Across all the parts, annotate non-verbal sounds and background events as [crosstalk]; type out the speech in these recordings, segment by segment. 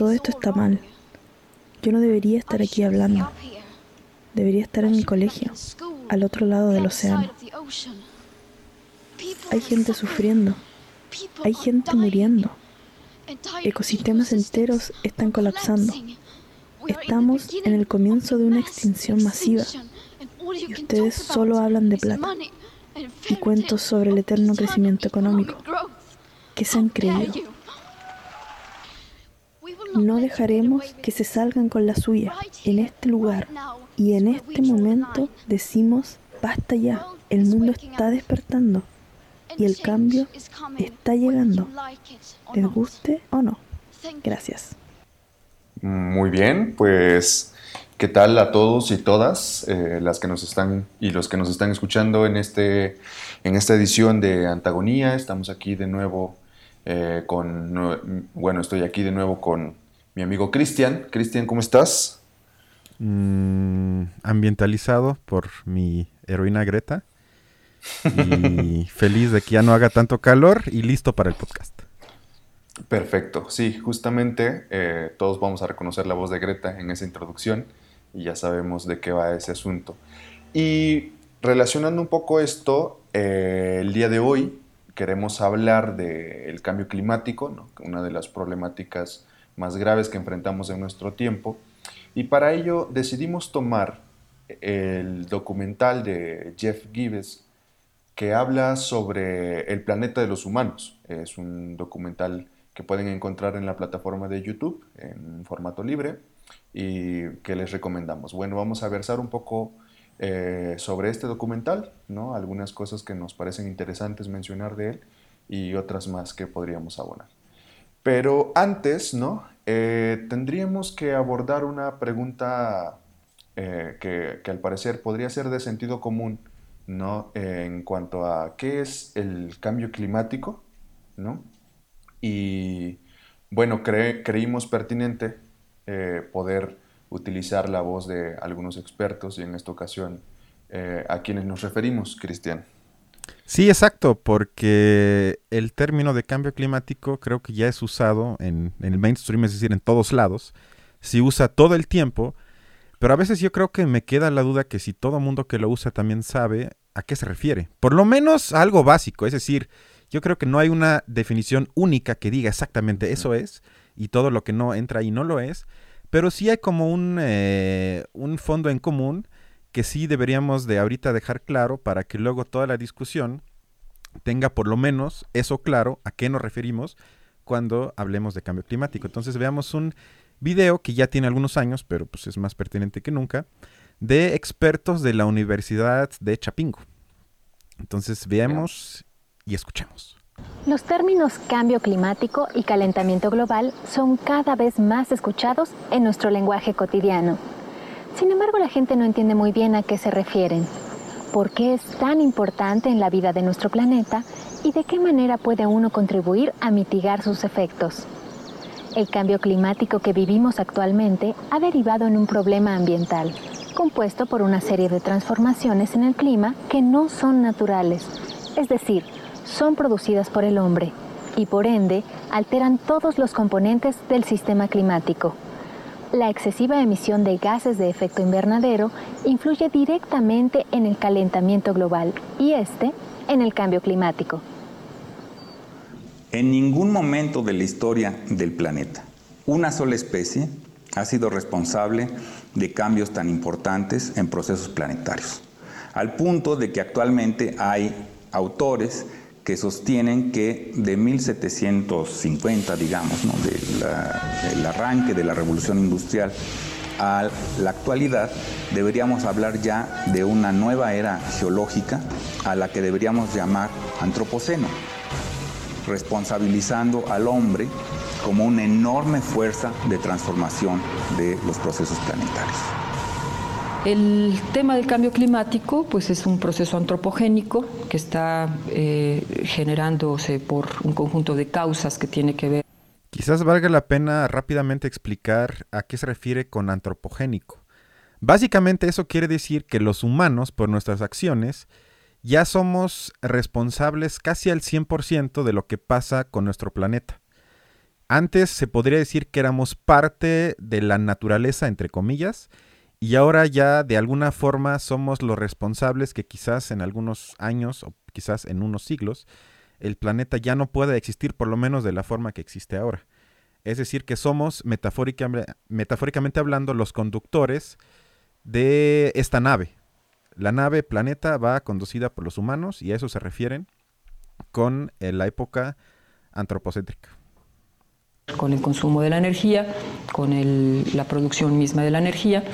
Todo esto está mal. Yo no debería estar aquí hablando. Debería estar en mi colegio, al otro lado del océano. Hay gente sufriendo. Hay gente muriendo. Ecosistemas enteros están colapsando. Estamos en el comienzo de una extinción masiva. Y ustedes solo hablan de plata y cuentos sobre el eterno crecimiento económico. ¿Qué se han creído? No dejaremos que se salgan con la suya. En este lugar y en este momento decimos, basta ya, el mundo está despertando y el cambio está llegando, les guste o no. Gracias. Muy bien, pues ¿qué tal a todos y todas eh, las que nos están y los que nos están escuchando en, este, en esta edición de Antagonía? Estamos aquí de nuevo eh, con, bueno, estoy aquí de nuevo con mi amigo Cristian. Cristian, ¿cómo estás? Mm, ambientalizado por mi heroína Greta y [laughs] feliz de que ya no haga tanto calor y listo para el podcast. Perfecto, sí, justamente eh, todos vamos a reconocer la voz de Greta en esa introducción y ya sabemos de qué va ese asunto. Y relacionando un poco esto, eh, el día de hoy queremos hablar del cambio climático, una de las problemáticas más graves que enfrentamos en nuestro tiempo, y para ello decidimos tomar el documental de Jeff Gibbs que habla sobre el planeta de los humanos. Es un documental que pueden encontrar en la plataforma de YouTube en formato libre y que les recomendamos. Bueno, vamos a versar un poco eh, sobre este documental, ¿no? algunas cosas que nos parecen interesantes mencionar de él y otras más que podríamos abonar. Pero antes, ¿no? Eh, tendríamos que abordar una pregunta eh, que, al parecer podría ser de sentido común, ¿no? en cuanto a qué es el cambio climático, ¿no? Y bueno, creímos pertinente eh, poder utilizar la voz de algunos expertos y en esta ocasión eh, a quienes nos referimos, Cristian. Sí, exacto, porque el término de cambio climático creo que ya es usado en, en, el mainstream, es decir, en todos lados. Se usa todo el tiempo, pero a veces yo creo que me queda la duda que si todo mundo que lo usa también sabe a qué se refiere. Por lo menos algo básico, es decir, yo creo que no hay una definición única que diga exactamente eso es y todo lo que no entra ahí no lo es, pero sí hay como un, eh, un fondo en común que sí deberíamos de ahorita dejar claro para que luego toda la discusión tenga por lo menos eso claro a qué nos referimos cuando hablemos de cambio climático. Entonces veamos un video que ya tiene algunos años, pero pues es más pertinente que nunca, de expertos de la Universidad de Chapingo. Entonces veamos y escuchemos. Los términos cambio climático y calentamiento global son cada vez más escuchados en nuestro lenguaje cotidiano. Sin embargo, la gente no entiende muy bien a qué se refieren, por qué es tan importante en la vida de nuestro planeta y de qué manera puede uno contribuir a mitigar sus efectos. El cambio climático que vivimos actualmente ha derivado en un problema ambiental, compuesto por una serie de transformaciones en el clima que no son naturales, es decir, son producidas por el hombre y por ende alteran todos los componentes del sistema climático. La excesiva emisión de gases de efecto invernadero influye directamente en el calentamiento global y este en el cambio climático. En ningún momento de la historia del planeta, una sola especie ha sido responsable de cambios tan importantes en procesos planetarios, al punto de que actualmente hay autores que sostienen que de 1750, digamos, del arranque de la revolución industrial a la actualidad, deberíamos hablar ya de una nueva era geológica a la que deberíamos llamar antropoceno, responsabilizando al hombre como una enorme fuerza de transformación de los procesos planetarios. El tema del cambio climático pues es un proceso antropogénico que está eh, generándose por un conjunto de causas que tiene que ver. Quizás valga la pena rápidamente explicar a qué se refiere con antropogénico. Básicamente eso quiere decir que los humanos, por nuestras acciones, ya somos responsables casi al 100% de lo que pasa con nuestro planeta. antes se podría decir que éramos parte de la naturaleza, entre comillas, y ahora ya de alguna forma somos los responsables que quizás en algunos años o quizás en unos siglos el planeta ya no pueda existir por lo menos de la forma que existe ahora. Es decir, que somos metafóricamente hablando los conductores de esta nave. La nave planeta va conducida por los humanos y a eso se refieren con eh, la época antropocéntrica con el consumo de la energía, con la producción misma de la energía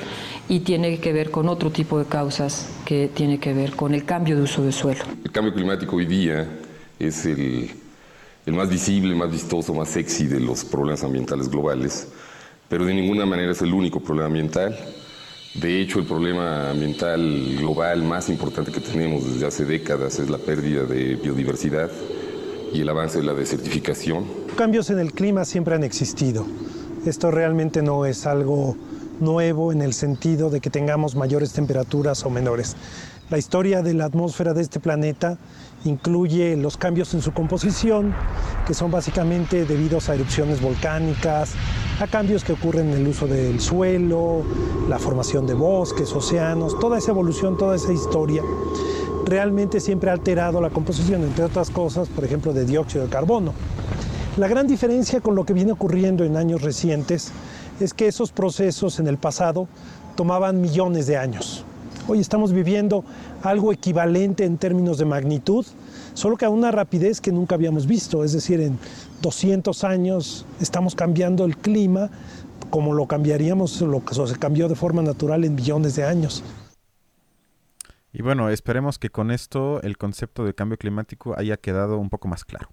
y tiene que ver con otro tipo de causas que tiene que ver con el cambio de uso de suelo. El cambio climático hoy día es el, el más visible, más vistoso, más sexy de los problemas ambientales globales, pero de ninguna manera es el único problema ambiental. De hecho, el problema ambiental global más importante que tenemos desde hace décadas es la pérdida de biodiversidad y el avance de la desertificación. Cambios en el clima siempre han existido. Esto realmente no es algo nuevo en el sentido de que tengamos mayores temperaturas o menores. La historia de la atmósfera de este planeta incluye los cambios en su composición, que son básicamente debidos a erupciones volcánicas, a cambios que ocurren en el uso del suelo, la formación de bosques, océanos, toda esa evolución, toda esa historia realmente siempre ha alterado la composición, entre otras cosas, por ejemplo, de dióxido de carbono. La gran diferencia con lo que viene ocurriendo en años recientes es que esos procesos en el pasado tomaban millones de años. Hoy estamos viviendo algo equivalente en términos de magnitud, solo que a una rapidez que nunca habíamos visto, es decir, en 200 años estamos cambiando el clima como lo cambiaríamos, lo que se cambió de forma natural en millones de años. Y bueno, esperemos que con esto el concepto de cambio climático haya quedado un poco más claro.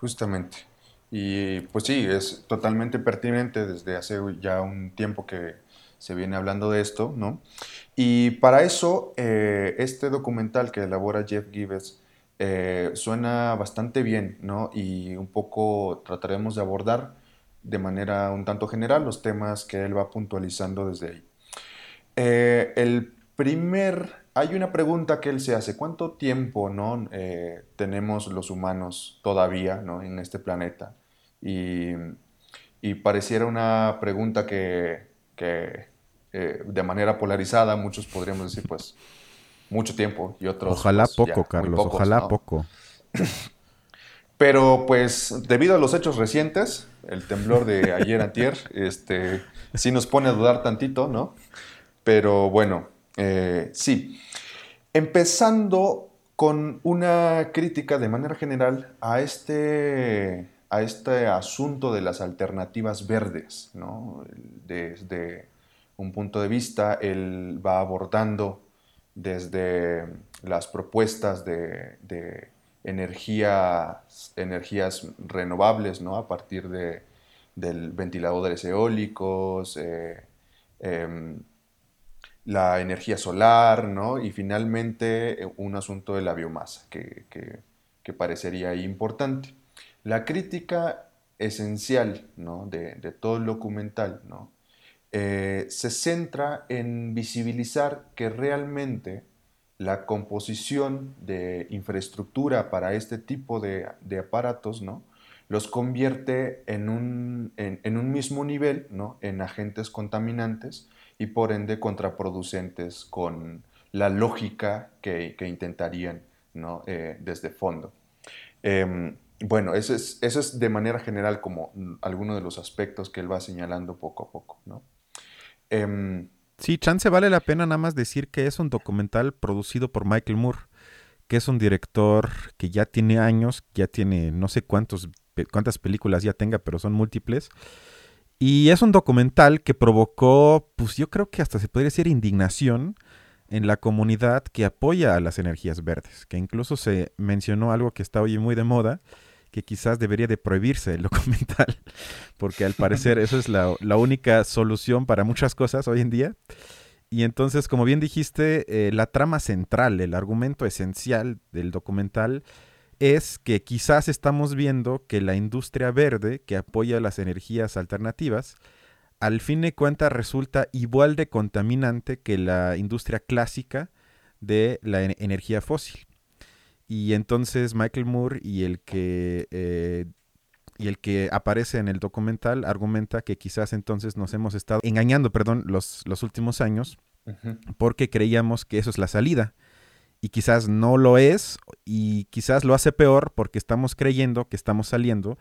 Justamente. Y pues sí, es totalmente pertinente desde hace ya un tiempo que se viene hablando de esto, ¿no? Y para eso, eh, este documental que elabora Jeff Gibbs eh, suena bastante bien, ¿no? Y un poco trataremos de abordar de manera un tanto general los temas que él va puntualizando desde ahí. Eh, el primer, hay una pregunta que él se hace, ¿cuánto tiempo ¿no? Eh, tenemos los humanos todavía ¿no? en este planeta? Y, pareciera una pregunta que, que eh, de manera polarizada muchos podríamos decir, pues, mucho tiempo y otros... Ojalá pues, poco, Carlos, ojalá poco. [clears throat] Pero pues debido a los hechos recientes, el temblor de ayer antier, este, sí nos pone a dudar tantito, ¿no? Pero bueno, eh, sí, empezando con una crítica de manera general a este, a este asunto de las alternativas verdes. Desde un punto de vista, él va abordando desde las propuestas de, energías, energías renovables, ¿no? a partir de del ventiladores eólicos, eh, em, la energía solar, ¿no? Y finalmente eh, un asunto de la biomasa, que, parecería importante. La crítica esencial ¿no? de, todo el documental ¿no? Eh, se centra en visibilizar que realmente la composición de infraestructura para este tipo de, aparatos ¿no? los convierte en un, en un mismo nivel, en agentes contaminantes, y por ende contraproducentes con la lógica que, intentarían ¿no? Eh, desde fondo. Em, bueno, eso es, eso es de manera general como alguno de los aspectos que él va señalando poco a poco. ¿no? Em, sí, chance vale la pena nada más decir que es un documental producido por Michael Moore, que es un director que ya tiene años, ya tiene no sé cuántos, cuántas películas ya tenga, pero son múltiples. Y es un documental que provocó, pues yo creo que hasta se podría decir indignación en la comunidad que apoya a las energías verdes, que incluso se mencionó algo que está hoy muy de moda, que quizás debería de prohibirse el [laughs] documental, porque al parecer eso es la, única solución para muchas cosas hoy en día. Y entonces, como bien dijiste, eh, la trama central, el argumento esencial del documental es que quizás estamos viendo que la industria verde, que apoya las energías alternativas, al fin de cuentas resulta igual de contaminante que la industria clásica de la energía fósil. Y entonces Michael Moore y el que eh, y el que aparece en el documental argumenta que quizás entonces nos hemos estado engañando, perdón, los, los últimos años, porque creíamos que eso es la salida. Y quizás no lo es, y quizás lo hace peor porque estamos creyendo que estamos saliendo,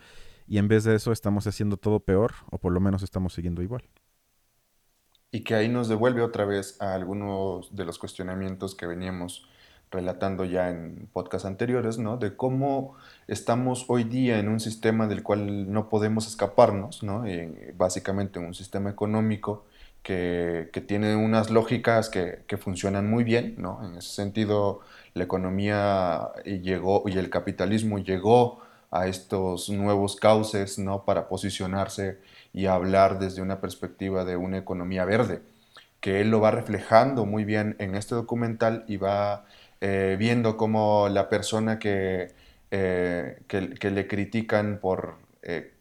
y en vez de eso estamos haciendo todo peor, o por lo menos estamos siguiendo igual. Y que ahí nos devuelve otra vez a algunos de los cuestionamientos que veníamos relatando ya en podcasts anteriores, ¿no? De cómo estamos hoy día en un sistema del cual no podemos escaparnos, ¿no? básicamente un sistema económico que, tiene unas lógicas que, que, funcionan muy bien, ¿no? En ese sentido, la economía llegó y el capitalismo llegó a estos nuevos cauces, ¿no? Para posicionarse y hablar desde una perspectiva de una economía verde, que él lo va reflejando muy bien en este documental y va eh, viendo cómo la persona que, eh, que, le critican por eh,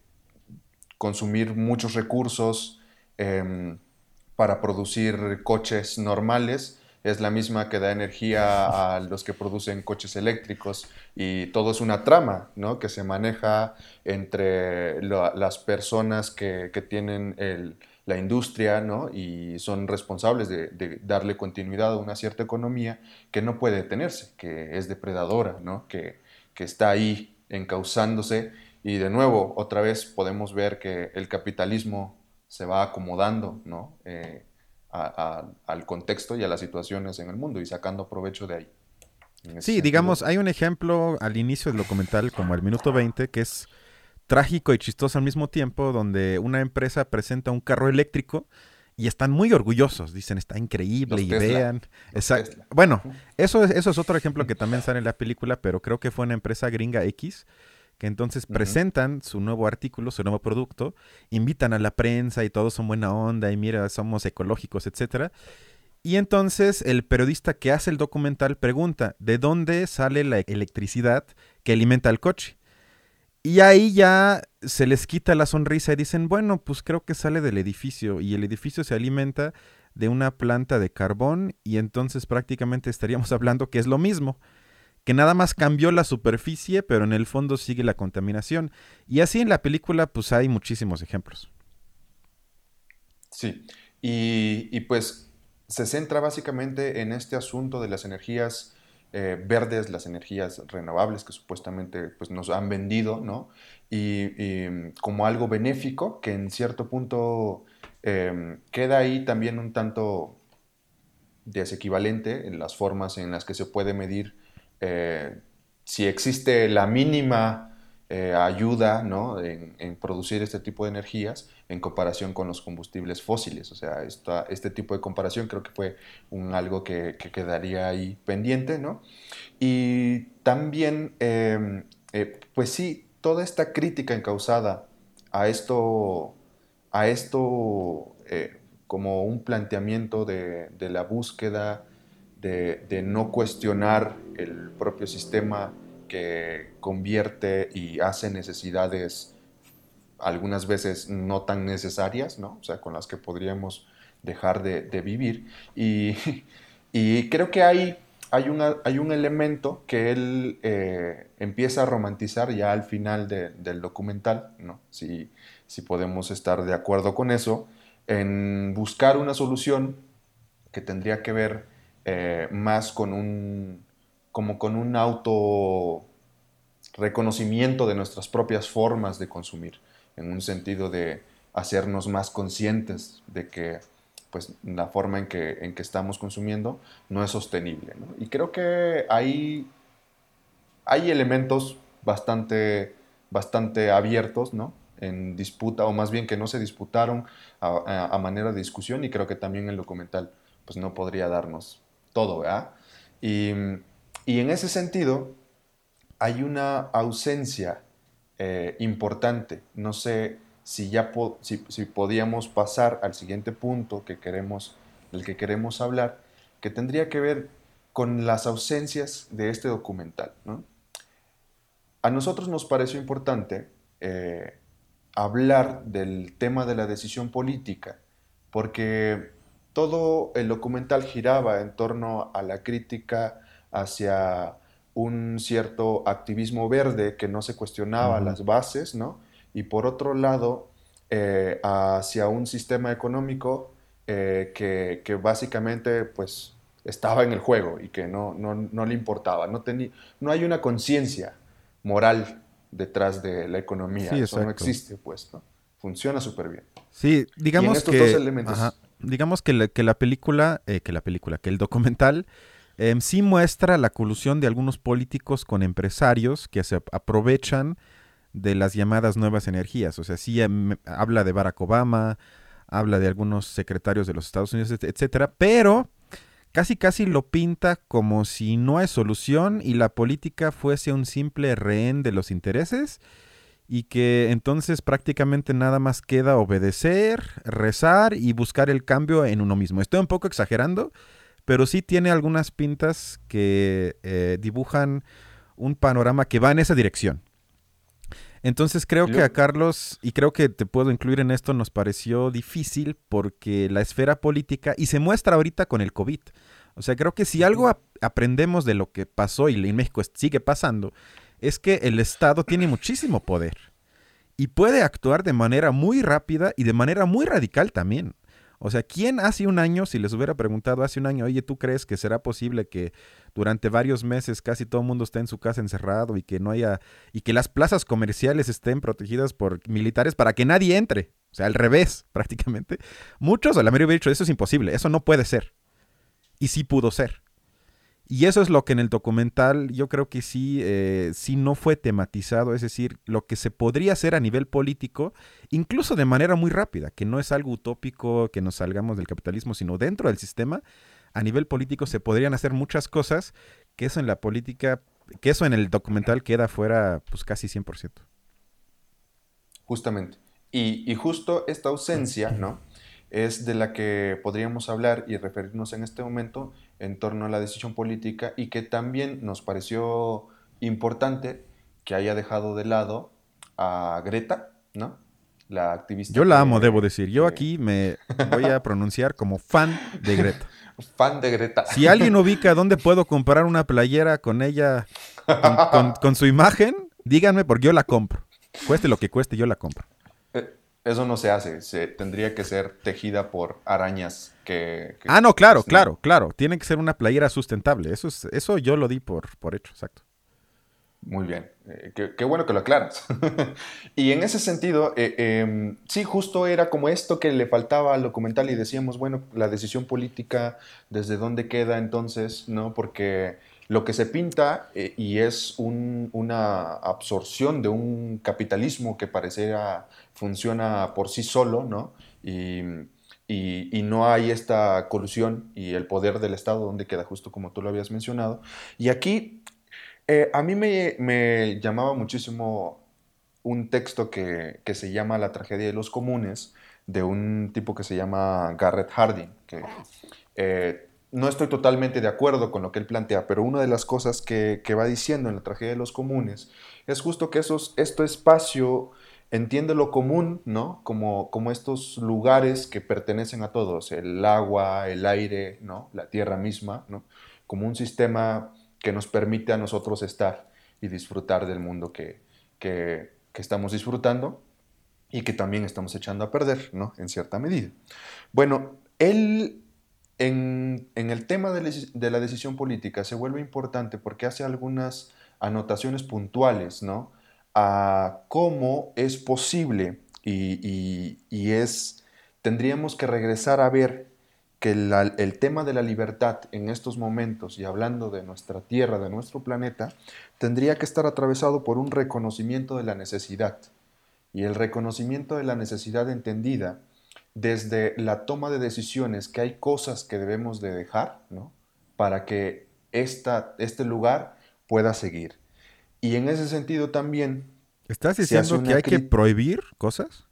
consumir muchos recursos em, para producir coches normales, es la misma que da energía a los que producen coches eléctricos y todo es una trama ¿no? que se maneja entre las personas que, tienen la industria ¿no? y son responsables de, darle continuidad a una cierta economía que no puede detenerse, que es depredadora, ¿no? que, que está ahí encauzándose y de nuevo otra vez podemos ver que el capitalismo se va acomodando ¿no? Eh, al contexto y a las situaciones en el mundo y sacando provecho de ahí. Sí, digamos, hay un ejemplo al inicio del documental, como el minuto 20, que es trágico y chistoso al mismo tiempo, donde una empresa presenta un carro eléctrico y están muy orgullosos, dicen, está increíble y vean. Bueno, eso es, eso es otro ejemplo que también sale en la película, pero creo que fue una empresa gringa X que entonces presentan su nuevo artículo, su nuevo producto, invitan a la prensa y todos son buena onda y mira, somos ecológicos, etcétera. Y entonces el periodista que hace el documental pregunta, ¿de dónde sale la electricidad que alimenta el coche? Y ahí ya se les quita la sonrisa y dicen, bueno, pues creo que sale del edificio y el edificio se alimenta de una planta de carbón y entonces prácticamente estaríamos [laughs] hablando que es lo mismo, que nada más cambió la superficie, pero en el fondo sigue la contaminación. Y así en la película pues hay muchísimos ejemplos. Sí, y, y pues se centra básicamente en este asunto de las energías eh, verdes, las energías renovables que supuestamente pues, nos han vendido, ¿no? Y, como algo benéfico que en cierto punto em, queda ahí también un tanto desequivalente en las formas en las que se puede medir eh, si existe la mínima eh, ayuda ¿no? en, producir este tipo de energías en comparación con los combustibles fósiles. O sea, esta, este tipo de comparación creo que fue un, algo que, quedaría ahí pendiente. ¿no? Y también, em, eh, pues sí, toda esta crítica encausada a esto, a esto como un planteamiento de, de la búsqueda de, no cuestionar el propio sistema que convierte y hace necesidades algunas veces no tan necesarias, ¿no? O sea, con las que podríamos dejar de, vivir. [laughs] Y, creo que hay, hay, una, hay, un elemento que él eh, empieza a romantizar ya al final del documental, ¿no? Si, si podemos estar de acuerdo con eso, en buscar una solución que tendría que ver eh, más con un, como con un auto reconocimiento de nuestras propias formas de consumir, en un sentido de hacernos más conscientes de que pues, la forma en que, en que estamos consumiendo no es sostenible. Y creo que hay, hay elementos bastante, bastante abiertos ¿no? en disputa, o más bien que no se disputaron a, manera de discusión, y creo que también el documental pues, no podría darnos todo. Y, y en ese sentido, hay una ausencia eh, importante. No sé si ya si, podíamos pasar al siguiente punto que queremos, del que queremos hablar, que tendría que ver con las ausencias de este documental. A nosotros nos pareció importante eh, hablar del tema de la decisión política, porque todo el documental giraba en torno a la crítica hacia un cierto activismo verde que no se cuestionaba las bases, ¿no? y por otro lado eh, hacia un sistema económico eh, que, básicamente pues estaba en el juego y que no, no, le importaba, no, no hay una conciencia moral detrás de la economía, eso no existe pues, ¿no? Funciona súper bien. Sí, digamos que... digamos que la, que la película, eh, que la película, que el documental em, sí muestra la colusión de algunos políticos con empresarios que se aprovechan de las llamadas nuevas energías. O sea, sí em, habla de Barack Obama, habla de algunos secretarios de los Estados Unidos, etcétera, pero casi casi lo pinta como si no hay solución y la política fuese un simple rehén de los intereses y que entonces prácticamente nada más queda obedecer, rezar y buscar el cambio en uno mismo. Estoy un poco exagerando, pero sí tiene algunas pintas que eh, dibujan un panorama que va en esa dirección. Entonces creo que a Carlos, y creo que te puedo incluir en esto, nos pareció difícil porque la esfera política, y se muestra ahorita con el COVID, o sea, creo que si algo aprendemos de lo que pasó y en México sigue pasando, es que el Estado tiene muchísimo poder y puede actuar de manera muy rápida y de manera muy radical también. O sea, ¿quién hace un año, si les hubiera preguntado hace un año, oye, ¿tú crees que será posible que durante varios meses casi todo el mundo esté en su casa encerrado y que no haya, y que las plazas comerciales estén protegidas por militares para que nadie entre? O sea, al revés, [laughs] prácticamente. Muchos, o la mayoría hubiera dicho, eso es imposible, eso no puede ser. Y sí pudo ser. Y eso es lo que en el documental yo creo que sí, eh, sí no fue tematizado, es decir, lo que se podría hacer a nivel político, incluso de manera muy rápida, que no es algo utópico que nos salgamos del capitalismo, sino dentro del sistema, a nivel político se podrían hacer muchas cosas que eso en la política, que eso en el documental queda fuera pues casi 100%. Justamente. Y, y justo esta ausencia, ¿no? Es de la que podríamos hablar y referirnos en este momento en torno a la decisión política y que también nos pareció importante que haya dejado de lado a Greta, ¿no? La activista. Yo la amo, debo decir. Yo aquí me [laughs] voy a pronunciar como fan de Greta. fan de Greta. Si alguien ubica dónde puedo comprar una playera con ella, con su imagen, díganme porque yo la compro. Cueste lo que cueste, yo la compro. Eso no se hace, se, tendría que ser tejida por arañas que... ah, no, claro, claro, claro. Tiene que ser una playera sustentable. Eso, es, eso yo lo di por, por hecho, exacto. Muy bien, eh, qué, bueno que lo aclaras. [laughs] y en ese sentido, eh, em, sí, justo era como esto que le faltaba al documental y decíamos, bueno, la decisión política, ¿desde dónde queda entonces? ¿No? Porque lo que se pinta eh, y es una absorción de un capitalismo que pareciera funciona por sí solo, ¿no? Y, no hay esta colusión y el poder del Estado donde queda justo como tú lo habías mencionado. Y aquí eh, a mí me, llamaba muchísimo un texto que, se llama La tragedia de los comunes, de un tipo que se llama Garrett Harding, que eh, no estoy totalmente de acuerdo con lo que él plantea, pero una de las cosas que, va diciendo en la tragedia de los comunes es justo que esos, este espacio entiende lo común, ¿no? Como, como estos lugares que pertenecen a todos, el agua, el aire, ¿no? La tierra misma, ¿no? Como un sistema que nos permite a nosotros estar y disfrutar del mundo que, que, que estamos disfrutando y que también estamos echando a perder, ¿no? En cierta medida. Bueno, él en, el tema de, la decisión política se vuelve importante porque hace algunas anotaciones puntuales, ¿no? A cómo es posible y, es, tendríamos que regresar a ver que el tema de la libertad en estos momentos, y hablando de nuestra Tierra, de nuestro planeta, tendría que estar atravesado por un reconocimiento de la necesidad. Y el reconocimiento de la necesidad entendida desde la toma de decisiones que hay cosas que debemos de dejar, ¿no? Para que esta, este lugar pueda seguir. Y en ese sentido también... ¿Estás diciendo que hay que prohibir cosas?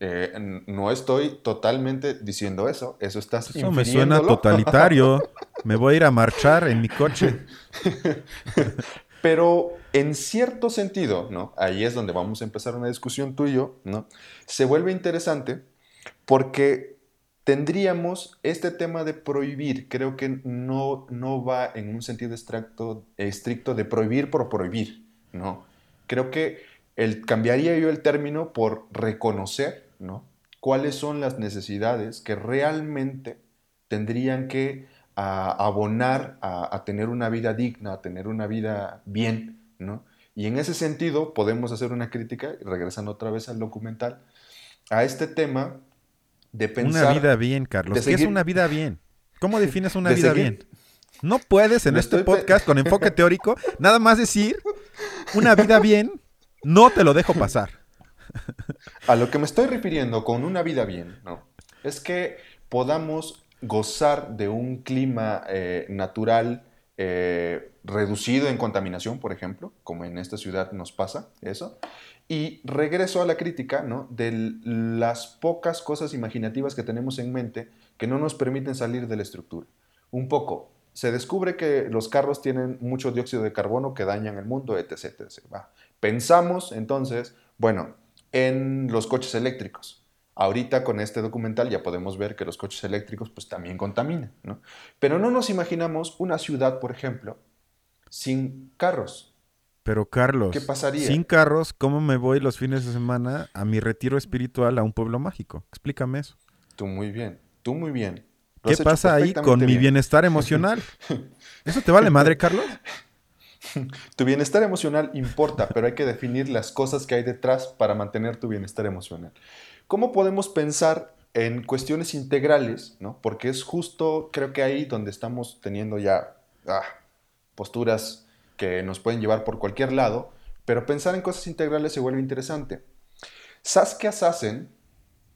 Eh, no estoy totalmente diciendo eso, eso estás Eso me suena totalitario. [laughs] me voy a ir a marchar en mi coche. [laughs] Pero en cierto sentido, ¿no? Ahí es donde vamos a empezar una discusión tú y yo, ¿no? Se vuelve interesante porque tendríamos este tema de prohibir, creo que no, no va en un sentido estricto de prohibir por prohibir, ¿no? Creo que el, cambiaría yo el término por reconocer, ¿no? Cuáles son las necesidades que realmente tendrían que abonar a, tener una vida digna, a tener una vida bien, ¿no? Y en ese sentido podemos hacer una crítica, regresando otra vez al documental, a este tema de pensar... Una vida bien, Carlos. ¿Qué es una vida bien? ¿Cómo [laughs] defines una vida bien? No puedes en este podcast con enfoque [laughs] teórico nada más decir una vida bien, no te lo dejo pasar. A lo que me estoy refiriendo con una vida bien, ¿no? Es que podamos gozar de un clima eh, natural eh, reducido en contaminación, por ejemplo, como en esta ciudad nos pasa eso. Y regreso a la crítica ¿no? de las pocas cosas imaginativas que tenemos en mente que no nos permiten salir de la estructura. Un poco, se descubre que los carros tienen mucho dióxido de carbono que dañan el mundo, etc. etc. Pensamos entonces, bueno, en los coches eléctricos. Ahorita con este documental ya podemos ver que los coches eléctricos pues también contaminan, ¿no? Pero no nos imaginamos una ciudad, por ejemplo, sin carros. Pero Carlos, ¿qué pasaría? Sin carros, ¿cómo me voy los fines de semana a mi retiro espiritual a un pueblo mágico? Explícame eso. Tú muy bien, tú muy bien. ¿Qué pasa ahí con mi bienestar [laughs] emocional? ¿Eso te vale madre, Carlos? [laughs] Tu bienestar emocional importa, pero hay que definir las cosas que hay detrás para mantener tu bienestar emocional. ¿Cómo podemos pensar en cuestiones integrales? ¿no? Porque es justo, creo que ahí donde estamos teniendo ya ah, posturas que nos pueden llevar por cualquier lado, pero pensar en cosas integrales se vuelve interesante. Saskia Sassen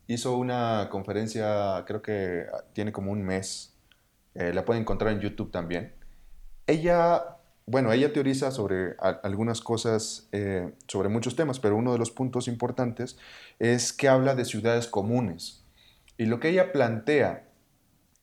hizo una conferencia, creo que tiene como un mes, eh, la pueden encontrar en YouTube también. Ella bueno, ella teoriza sobre algunas cosas, eh, sobre muchos temas, pero uno de los puntos importantes es que habla de ciudades comunes. Y lo que ella plantea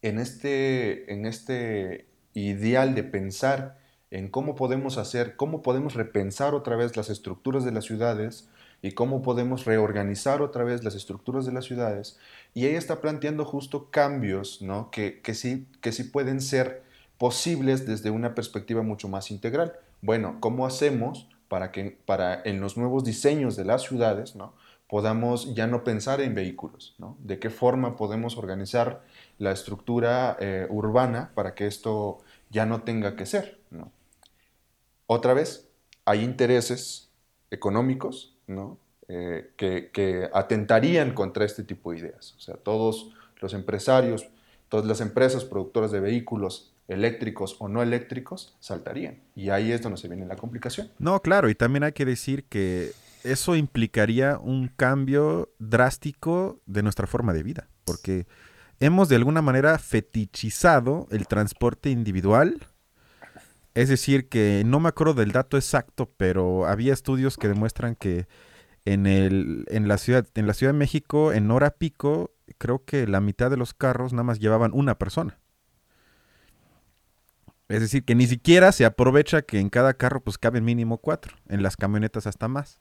en este, en este ideal de pensar en cómo podemos hacer, cómo podemos repensar otra vez las estructuras de las ciudades y cómo podemos reorganizar otra vez las estructuras de las ciudades. Y ella está planteando justo cambios ¿no? que, que, sí, que sí pueden ser posibles desde una perspectiva mucho más integral. Bueno, ¿cómo hacemos para que para en los nuevos diseños de las ciudades ¿no? podamos ya no pensar en vehículos? ¿no? ¿De qué forma podemos organizar la estructura eh, urbana para que esto ya no tenga que ser? ¿no? Otra vez, hay intereses económicos ¿no? Eh, que, que atentarían contra este tipo de ideas. O sea, todos los empresarios, todas las empresas productoras de vehículos eléctricos o no eléctricos, saltarían. Y ahí es donde se viene la complicación. No, claro, y también hay que decir que eso implicaría un cambio drástico de nuestra forma de vida, porque hemos de alguna manera fetichizado el transporte individual. Es decir, que no me acuerdo del dato exacto, pero había estudios que demuestran que en, el, en, la ciudad, en la Ciudad de México, en hora pico, creo que la mitad de los carros nada más llevaban una persona. Es decir, que ni siquiera se aprovecha que en cada carro pues caben mínimo cuatro, en las camionetas hasta más.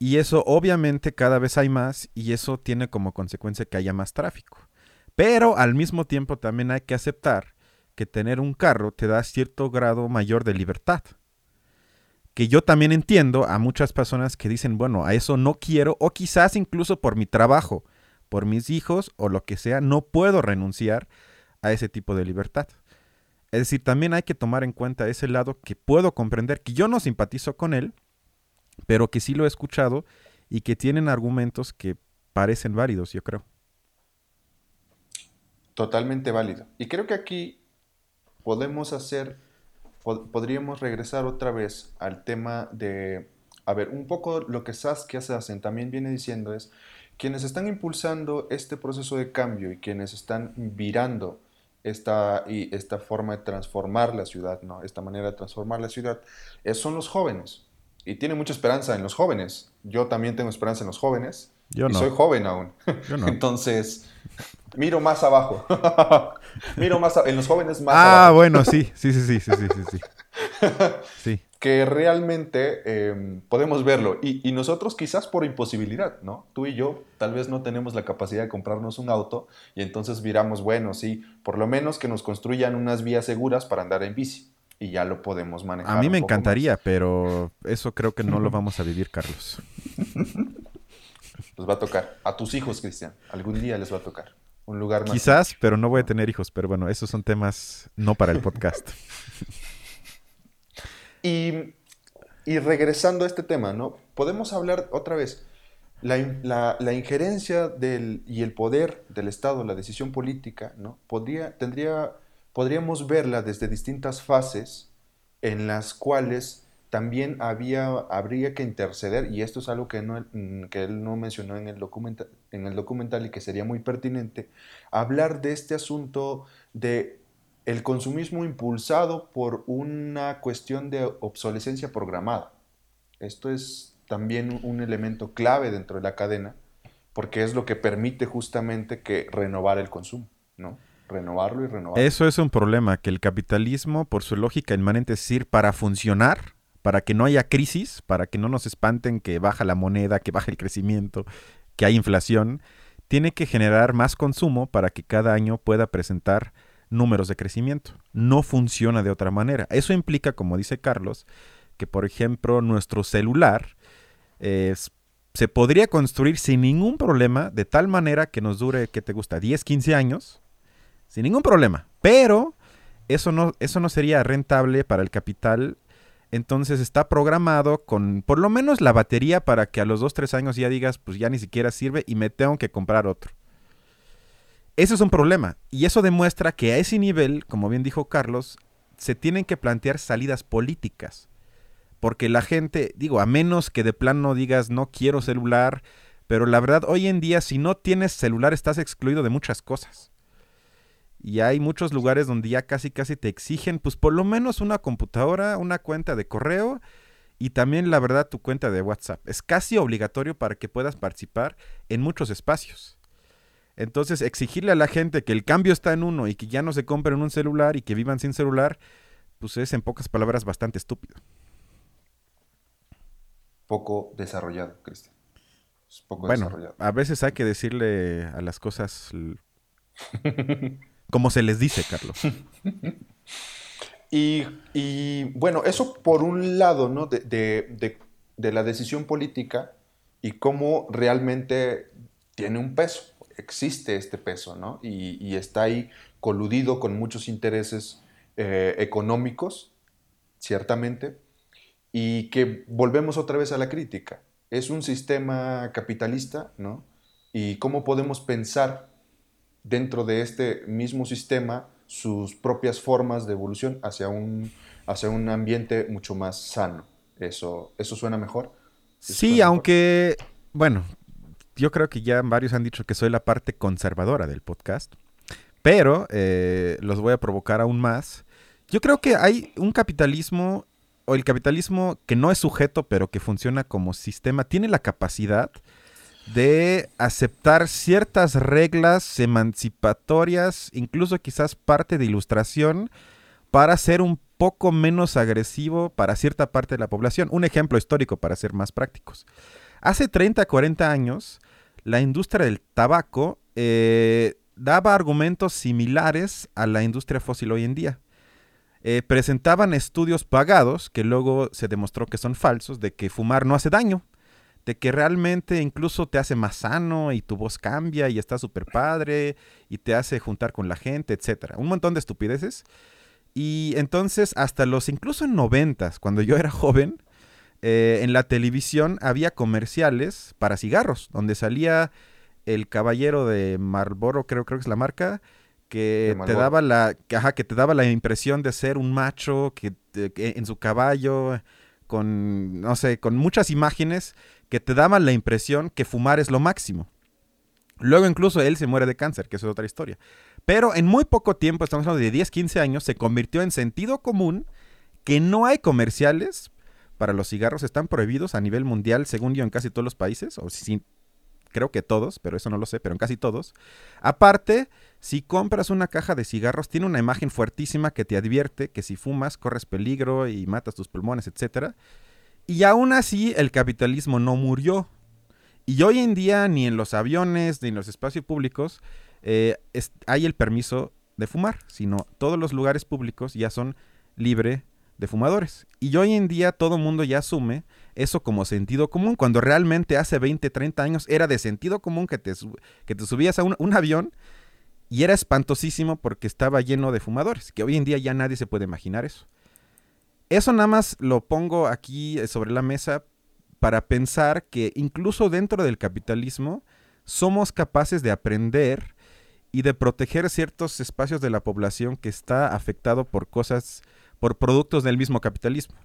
Y eso obviamente cada vez hay más y eso tiene como consecuencia que haya más tráfico. Pero al mismo tiempo también hay que aceptar que tener un carro te da cierto grado mayor de libertad. Que yo también entiendo a muchas personas que dicen, bueno, a eso no quiero o quizás incluso por mi trabajo, por mis hijos o lo que sea, no puedo renunciar a ese tipo de libertad. Es decir, también hay que tomar en cuenta ese lado que puedo comprender, que yo no simpatizo con él, pero que sí lo he escuchado y que tienen argumentos que parecen válidos, yo creo. Totalmente válido. Y creo que aquí podemos hacer, podríamos regresar otra vez al tema de, a ver, un poco lo que Saskia Sassen también viene diciendo es, quienes están impulsando este proceso de cambio y quienes están virando esta, y esta forma de transformar la ciudad, ¿no? esta manera de transformar la ciudad, es, son los jóvenes. Y tiene mucha esperanza en los jóvenes. Yo también tengo esperanza en los jóvenes. Yo y soy joven aún. [laughs] Entonces, miro más abajo. [laughs] miro más en los jóvenes más ah, abajo. Ah, bueno, sí, sí, sí, sí, sí, sí, sí. [laughs] sí. Que realmente em, podemos verlo. Y, y, nosotros quizás por imposibilidad, ¿no? Tú y yo tal vez no tenemos la capacidad de comprarnos un auto y entonces viramos, bueno, sí, por lo menos que nos construyan unas vías seguras para andar en bici. y ya lo podemos manejar. A mí me encantaría, pero eso creo que no lo vamos a vivir, Carlos. Les va a tocar. A tus hijos, Cristian. Algún día les va a tocar. Un lugar más. Quizás, pero no voy a tener hijos. Pero bueno, esos son temas no para el podcast. [laughs] y, regresando a este tema, ¿no? Podemos hablar otra vez. La, injerencia del, y el poder del Estado, la decisión política, ¿no? Podría, tendría, podríamos verla desde distintas fases en las cuales también había, habría que interceder, y esto es algo que, no, mm, que él no mencionó en el, documental, en el documental y que sería muy pertinente, hablar de este asunto de el consumismo impulsado por una cuestión de obsolescencia programada. Esto es también un elemento clave dentro de la cadena, porque es lo que permite justamente que renovar el consumo, ¿no? Renovarlo y renovarlo. Eso es un problema, que el capitalismo, por su lógica inmanente, es decir, para funcionar, para que no haya crisis, para que no nos espanten que baja la moneda, que baja el crecimiento, que hay inflación, tiene que generar más consumo para que cada año pueda presentar números de crecimiento. No funciona de otra manera. Eso implica, como dice Carlos, que por ejemplo nuestro celular se podría construir sin ningún problema, de tal manera que nos dure, ¿qué te gusta? 10, 15 años, sin ningún problema. Pero eso no, eso no sería rentable para el capital entonces está programado con por lo menos la batería para que a los 2-3 años ya digas, pues ya ni siquiera sirve y me tengo que comprar otro. Eso es un problema. Y eso demuestra que a ese nivel, como bien dijo Carlos, se tienen que plantear salidas políticas. Porque la gente, digo, a menos que de plano digas no quiero celular, pero la verdad hoy en día si no tienes celular estás excluido de muchas cosas. Y hay muchos lugares donde ya casi casi te exigen, pues por lo menos una computadora, una cuenta de correo y también la verdad tu cuenta de WhatsApp. Es casi obligatorio para que puedas participar en muchos espacios. Entonces, exigirle a la gente que el cambio está en uno y que ya no se compren un celular y que vivan sin celular, pues es en pocas palabras bastante estúpido. Poco desarrollado, Cristian. Poco bueno, a veces hay que decirle a las cosas [laughs] como se les dice, Carlos. [laughs] y, bueno, eso por un lado, ¿no? De, la decisión política y cómo realmente tiene un peso, existe este peso, ¿no? Y, está ahí coludido con muchos intereses eh, económicos, ciertamente, y que volvemos otra vez a la crítica. Es un sistema capitalista, ¿no? Y cómo podemos pensar dentro de este mismo sistema sus propias formas de evolución hacia un, hacia un ambiente mucho más sano. ¿Eso, eso suena mejor? Sí, aunque, bueno, yo creo que ya varios han dicho que soy la parte conservadora del podcast, pero eh, los voy a provocar aún más. Yo creo que hay un capitalismo, o el capitalismo que no es sujeto, pero que funciona como sistema, tiene la capacidad de aceptar ciertas reglas emancipatorias, incluso quizás parte de ilustración, para ser un poco menos agresivo para cierta parte de la población. Un ejemplo histórico para ser más prácticos. Hace 30, 40 años, la industria del tabaco eh, daba argumentos similares a la industria fósil hoy en día. Eh, presentaban estudios pagados, que luego se demostró que son falsos, de que fumar no hace daño de que realmente incluso te hace más sano y tu voz cambia y está súper padre y te hace juntar con la gente, etcétera. Un montón de estupideces. Y entonces, hasta los, incluso en noventas, cuando yo era joven, eh, en la televisión había comerciales para cigarros, donde salía el caballero de Marlboro, creo, creo que es la marca, que te daba la, que te daba la impresión de ser un macho que, que en su caballo, con, no sé, con muchas imágenes que te daban la impresión que fumar es lo máximo. Luego incluso él se muere de cáncer, que eso es otra historia. Pero en muy poco tiempo, estamos hablando de 10, 15 años, se convirtió en sentido común que no hay comerciales para los cigarros, están prohibidos a nivel mundial, según yo, en casi todos los países, o si, creo que todos, pero eso no lo sé, pero en casi todos. Aparte, si compras una caja de cigarros, tiene una imagen fuertísima que te advierte que si fumas corres peligro y matas tus pulmones, etcétera. Y aún así el capitalismo no murió. Y hoy en día ni en los aviones ni en los espacios públicos eh, hay el permiso de fumar, sino todos los lugares públicos ya son libre de fumadores. Y hoy en día todo el mundo ya asume eso como sentido común, cuando realmente hace 20, 30 años era de sentido común que te, que te subías a un, avión y era espantosísimo porque estaba lleno de fumadores, que hoy en día ya nadie se puede imaginar eso. Eso nada más lo pongo aquí eh, sobre la mesa para pensar que incluso dentro del capitalismo somos capaces de aprender y de proteger ciertos espacios de la población que está afectado por cosas, por productos del mismo capitalismo.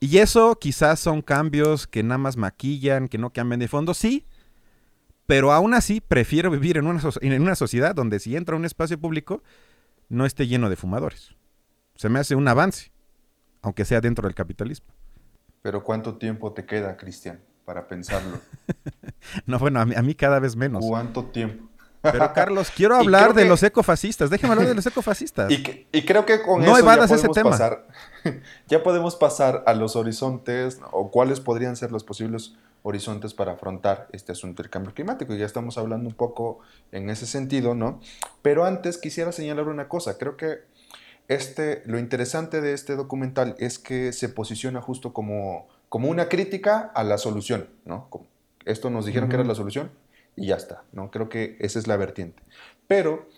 Y eso quizás son cambios que nada más maquillan, que no cambian de fondo, sí, pero aún así prefiero vivir en una, en una sociedad donde si entra a un espacio público no esté lleno de fumadores. Se me hace un avance, aunque sea dentro del capitalismo. Pero ¿cuánto tiempo te queda, Cristian, para pensarlo? [laughs] no, bueno, a mí cada vez menos. ¿Cuánto tiempo? Pero [laughs] Carlos, quiero hablar de los ecofascistas. Déjeme hablar de los ecofascistas. Y, creo que con eso ya podemos pasar. [laughs] Ya podemos pasar a los horizontes o cuáles podrían ser los posibles horizontes para afrontar este asunto del cambio climático. Y ya estamos hablando un poco en ese sentido, ¿no? Pero antes quisiera señalar una cosa. Creo que este, lo interesante de este documental es que se posiciona justo como, como una crítica a la solución, ¿no? esto nos dijeron que era la solución, y ya está, ¿no? Creo que esa es la vertiente. Pero,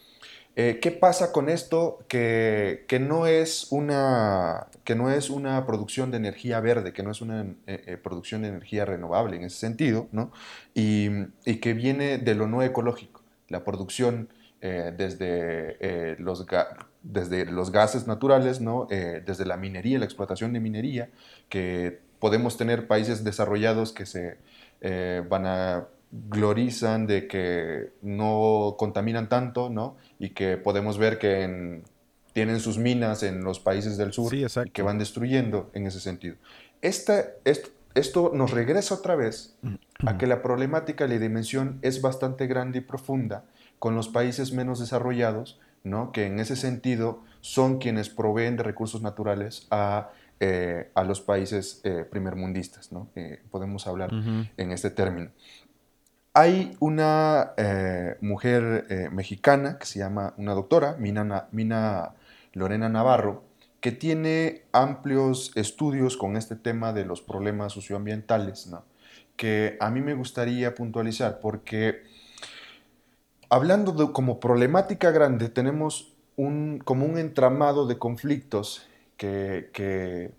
eh, ¿qué pasa con esto que, que, no es una, que no es una producción de energía verde, que no es una eh, eh, producción de energía renovable en ese sentido, ¿no? Y, y que viene de lo no ecológico, la producción desde, los desde los gases naturales, ¿no? desde la minería, la explotación de minería, que podemos tener países desarrollados que se van a glorizan de que no contaminan tanto, ¿no? Y que podemos ver que tienen sus minas en los países del sur que van destruyendo en ese sentido. Esta, esto, nos regresa otra vez a que la problemática, la dimensión es bastante grande y profunda con los países menos desarrollados, ¿no? que en ese sentido son quienes proveen de recursos naturales a, eh, los países eh, primermundistas. ¿no? Eh, podemos hablar en este término. Hay una mujer mexicana que se llama, una doctora, Mina, Mina Lorena Navarro, que tiene amplios estudios con este tema de los problemas socioambientales, ¿no? que a mí me gustaría puntualizar, porque hablando como problemática grande, tenemos un, como un entramado de conflictos que, que,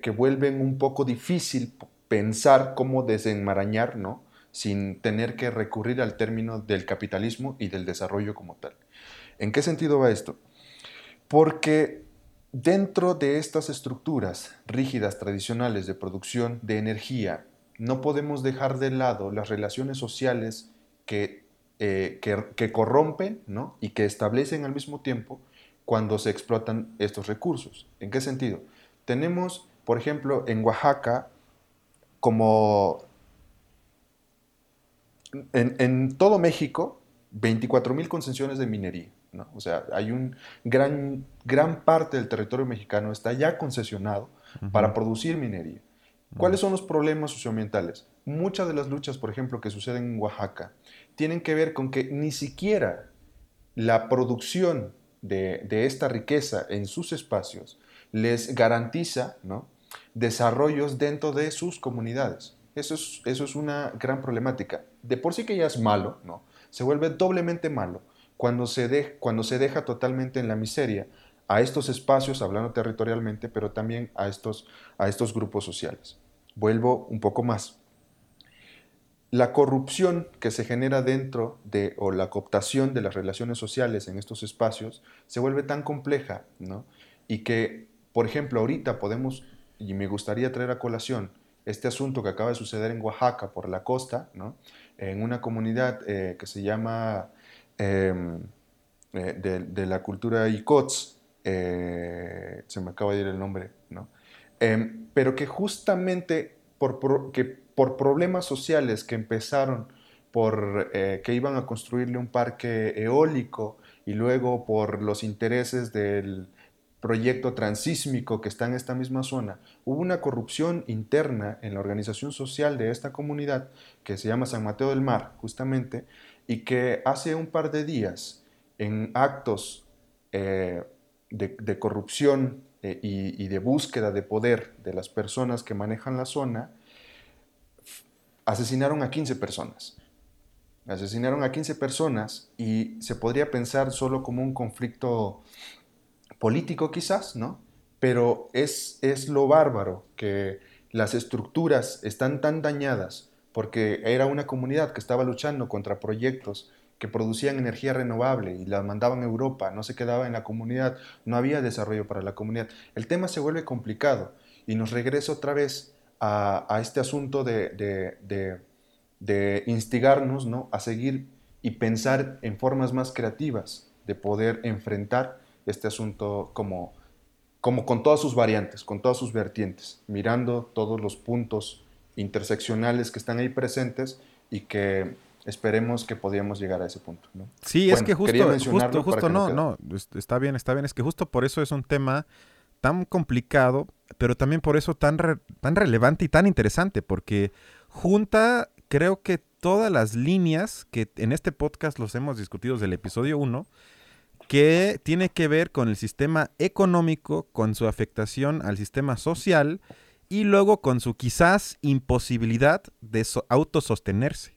que, vuelven un poco difícil pensar cómo desenmarañar, ¿no? sin tener que recurrir al término del capitalismo y del desarrollo como tal. ¿En qué sentido va esto? Porque dentro de estas estructuras rígidas tradicionales de producción de energía, no podemos dejar de lado las relaciones sociales que, eh, que, corrompen y que establecen al mismo tiempo cuando se explotan estos recursos. ¿En qué sentido? Tenemos, por ejemplo, en Oaxaca, como en, todo México, 24 mil concesiones de minería. ¿no? O sea, hay un gran, gran parte del territorio mexicano está ya concesionado para producir minería. ¿Cuáles son los problemas socioambientales? Muchas de las luchas, por ejemplo, que suceden en Oaxaca, tienen que ver con que ni siquiera la producción de, esta riqueza en sus espacios les garantiza desarrollos dentro de sus comunidades. Eso es, una gran problemática. De por sí que ya es malo, ¿no? Se vuelve doblemente malo cuando se, deja totalmente en la miseria a estos espacios, hablando territorialmente, pero también a estos grupos sociales. Vuelvo un poco más. La corrupción que se genera dentro de, o la cooptación de las relaciones sociales en estos espacios, se vuelve tan compleja, ¿no? Y que, por ejemplo, ahorita podemos, y me gustaría traer a colación, este asunto que acaba de suceder en Oaxaca por la costa, ¿no? en una comunidad eh, que se llama em, eh, de, la cultura Icots, eh, se me acaba de ir el nombre, ¿no? Em, pero que justamente por, que por problemas sociales que empezaron por que iban a construirle un parque eólico y luego por los intereses del proyecto transísmico que está en esta misma zona, hubo una corrupción interna en la organización social de esta comunidad que se llama San Mateo del Mar, justamente, y que hace un par de días, en actos eh, de, corrupción eh, y, de búsqueda de poder de las personas que manejan la zona, asesinaron a 15 personas. Asesinaron a 15 personas y se podría pensar solo como un conflicto político quizás, ¿no? Pero es, es lo bárbaro que las estructuras están tan dañadas porque era una comunidad que estaba luchando contra proyectos que producían energía renovable y la mandaban a Europa, no se quedaba en la comunidad, no había desarrollo para la comunidad. El tema se vuelve complicado y nos regresa otra vez a, este asunto de, de, instigarnos ¿no? a seguir y pensar en formas más creativas de poder enfrentar este asunto como, como con todas sus variantes, con todas sus vertientes, mirando todos los puntos interseccionales que están ahí presentes y que esperemos que podíamos llegar a ese punto. ¿no? Sí, es que justo, justo, justo no, no, está bien, está bien, es que justo por eso es un tema tan complicado, pero también por eso tan, tan relevante y tan interesante, porque junta, creo que todas las líneas que en este podcast los hemos discutido desde el episodio 1, que tiene que ver con el sistema económico, con su afectación al sistema social y luego con su quizás imposibilidad de autosostenerse.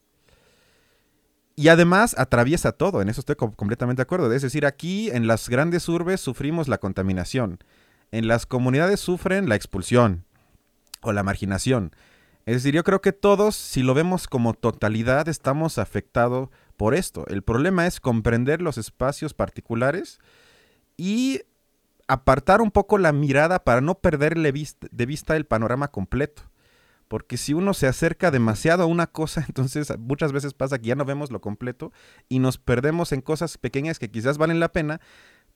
Y además atraviesa todo, en eso estoy completamente de acuerdo. Es decir, aquí en las grandes urbes sufrimos la contaminación, en las comunidades sufren la expulsión o la marginación. Es decir, yo creo que todos, si lo vemos como totalidad, estamos afectados por esto. El problema es comprender los espacios particulares y apartar un poco la mirada para no perderle de vista el panorama completo. Porque si uno se acerca demasiado a una cosa, [laughs] entonces muchas veces pasa que ya no vemos lo completo y nos perdemos en cosas pequeñas que quizás valen la pena,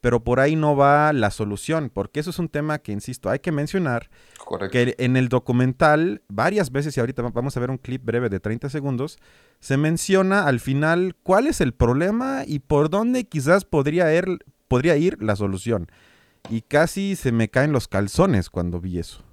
pero por ahí no va la solución, porque eso es un tema que, insisto, hay que mencionar que en el documental, varias veces, y ahorita vamos a ver un clip breve de 30 segundos, se menciona al final cuál es el problema y por dónde quizás podría ir, podría ir la solución. Y casi se me caen los calzones cuando vi eso.